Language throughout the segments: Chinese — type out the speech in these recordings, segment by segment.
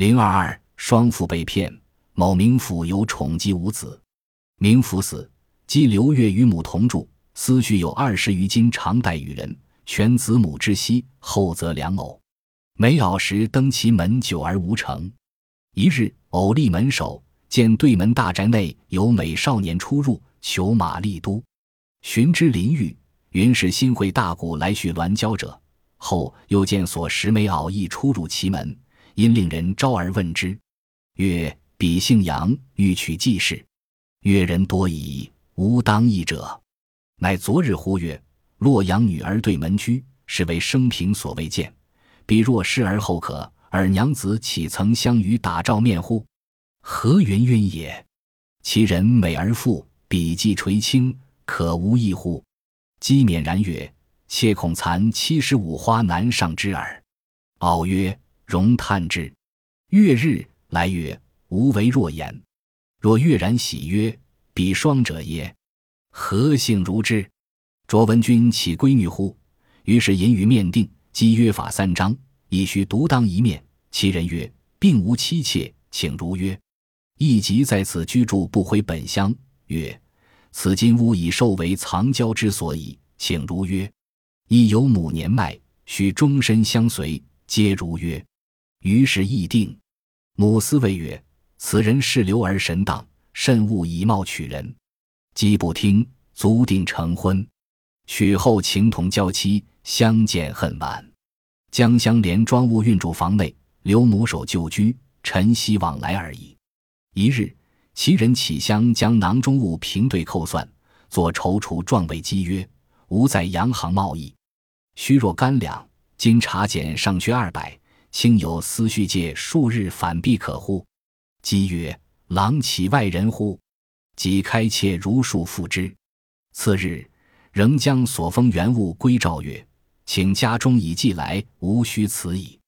零二二，双父被骗，某名府有宠姬无子，名府死，姬刘月与母同住，思绪有二十余斤常带与人，全子母之息，后则良偶。每杳时登其门久而无成。一日，偶立门首，见对门大宅内有美少年出入，求马立都，寻之临狱，云是新会大鼓来续鸾交者。后又见所识美袄亦出入其门，因令人招而问之，曰：“彼姓杨，欲取季氏。”曰：“人多矣，无当义者。”乃昨日呼曰：“洛阳女儿对门居，是为生平所未见。彼若失而后可，尔娘子岂曾相与打照面乎？何云云也？其人美而富，笔迹垂青，可无异乎？”姬勉然曰。妾恐残七十五花难上之耳。敖曰：“容叹之。”月日来曰：“无为若言。”若月然喜曰：“彼双者耶？何幸如之？”卓文君岂闺女乎？于是引语面定，即约法三章，以须独当一面。其人曰：“并无妻妾，请如约。”亦即在此居住，不回本乡。曰：“此金屋已受为藏娇之所以，请如约。”亦有母年迈，须终身相随，皆如约。于是议定。母思谓曰：“此人是流而神荡，慎勿以貌取人。”姬不听，卒定成婚。娶后情同娇妻，相见恨晚。江乡连庄务运住房内，刘母守旧居，晨曦往来而已。一日，其人起乡将囊中物平对扣算，作踌躇状为姬曰：“吾在洋行贸易。”虚若干两，今茶减上缺二百，卿有思绪借数日反必可乎？姬曰：“郎岂外人乎？”即开切如数付之。次日，仍将所封原物归赵曰：“请家中已寄来，无需此矣。”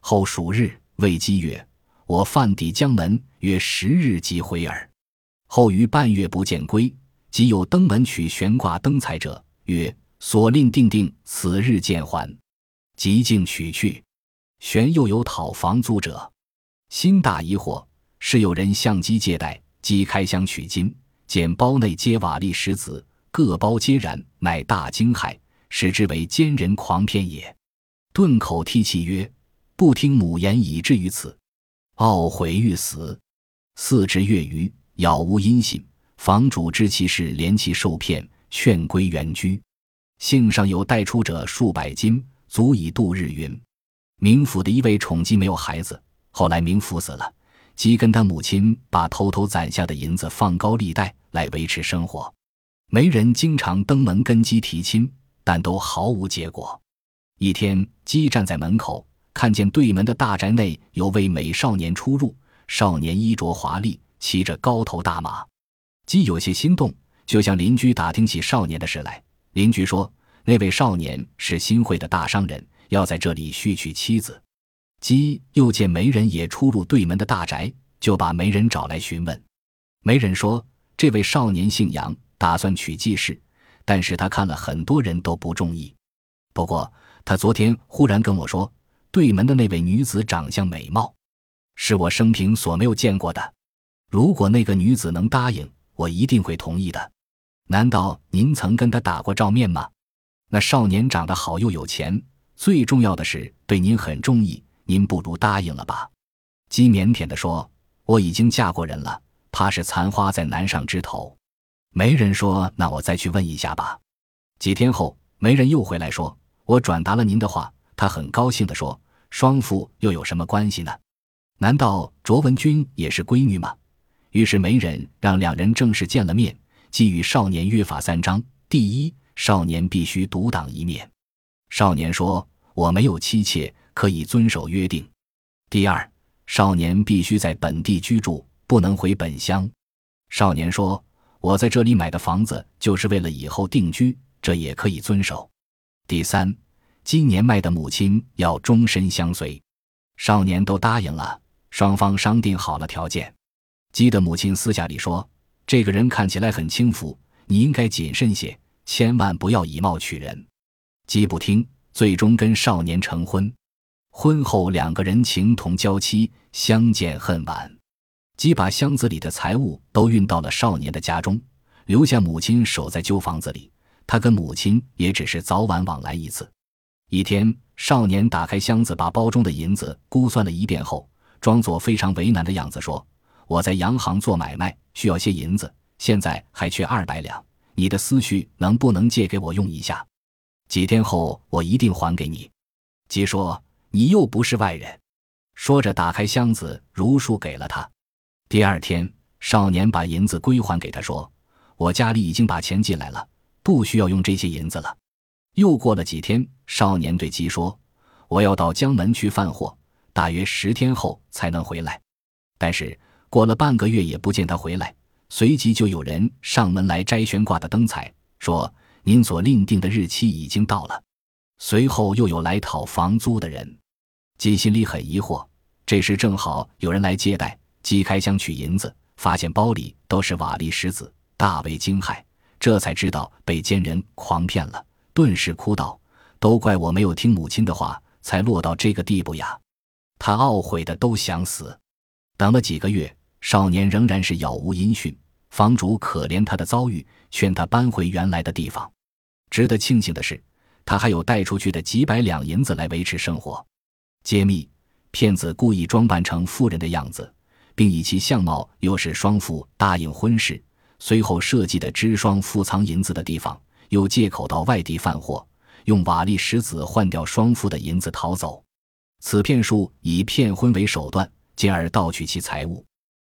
后数日，谓姬曰：“我犯抵江门，约十日即回耳。”后于半月不见归，即有登门取悬挂灯彩者，曰。所令定定，此日见还，即径取去。玄又有讨房租者，心大疑惑，是有人相机借贷，即开箱取金，见包内皆瓦砾石子，各包皆然，乃大惊骇，使之为奸人狂骗也。顿口涕泣曰：“不听母言，以至于此，懊悔欲死。”四至月余，杳无音信。房主知其事，怜其受骗，劝归原居。幸上有带出者数百金，足以度日云。明府的一位宠姬没有孩子，后来明府死了，姬跟他母亲把偷偷攒下的银子放高利贷来维持生活。媒人经常登门跟姬提亲，但都毫无结果。一天，姬站在门口，看见对门的大宅内有位美少年出入，少年衣着华丽，骑着高头大马。姬有些心动，就向邻居打听起少年的事来。邻居说，那位少年是新会的大商人，要在这里续娶妻子。姬又见媒人也出入对门的大宅，就把媒人找来询问。媒人说，这位少年姓杨，打算娶季氏，但是他看了很多人都不中意。不过他昨天忽然跟我说，对门的那位女子长相美貌，是我生平所没有见过的。如果那个女子能答应，我一定会同意的。难道您曾跟他打过照面吗？那少年长得好又有钱，最重要的是对您很中意。您不如答应了吧。姬腼腆地说：“我已经嫁过人了，怕是残花在难上枝头。”媒人说：“那我再去问一下吧。”几天后，媒人又回来说：“我转达了您的话。”他很高兴地说：“双父又有什么关系呢？难道卓文君也是闺女吗？”于是媒人让两人正式见了面。即与少年约法三章：第一，少年必须独当一面。少年说：“我没有妻妾，可以遵守约定。”第二，少年必须在本地居住，不能回本乡。少年说：“我在这里买的房子就是为了以后定居，这也可以遵守。”第三，今年迈的母亲要终身相随。少年都答应了，双方商定好了条件。鸡的母亲私下里说。这个人看起来很轻浮，你应该谨慎些，千万不要以貌取人。姬不听，最终跟少年成婚。婚后两个人情同娇妻，相见恨晚。姬把箱子里的财物都运到了少年的家中，留下母亲守在旧房子里。他跟母亲也只是早晚往来一次。一天，少年打开箱子，把包中的银子估算了一遍后，装作非常为难的样子说：“我在洋行做买卖，需要些银子，现在还缺二百两。你的思绪能不能借给我用一下？几天后我一定还给你。”鸡说。你又不是外人，说着打开箱子，如数给了他。第二天，少年把银子归还给他，说：“我家里已经把钱进来了，不需要用这些银子了。”又过了几天，少年对鸡说：“我要到江门去贩货，大约十天后才能回来。”但是过了半个月也不见他回来，随即就有人上门来摘悬挂的灯彩，说：“您所另定的日期已经到了。”随后又有来讨房租的人。鸡心里很疑惑，这时正好有人来接待。鸡开箱取银子，发现包里都是瓦砾石子，大为惊骇。这才知道被奸人诓骗了，顿时哭道：“都怪我没有听母亲的话，才落到这个地步呀！”他懊悔的都想死。等了几个月，少年仍然是杳无音讯。房主可怜他的遭遇，劝他搬回原来的地方。值得庆幸的是，他还有带出去的几百两银子来维持生活。揭秘：骗子故意装扮成富人的样子，并以其相貌诱使双父答应婚事，随后设计的知双父藏银子的地方，又借口到外地贩货，用瓦砾石子换掉双父的银子逃走。此骗术以骗婚为手段，进而盗取其财物。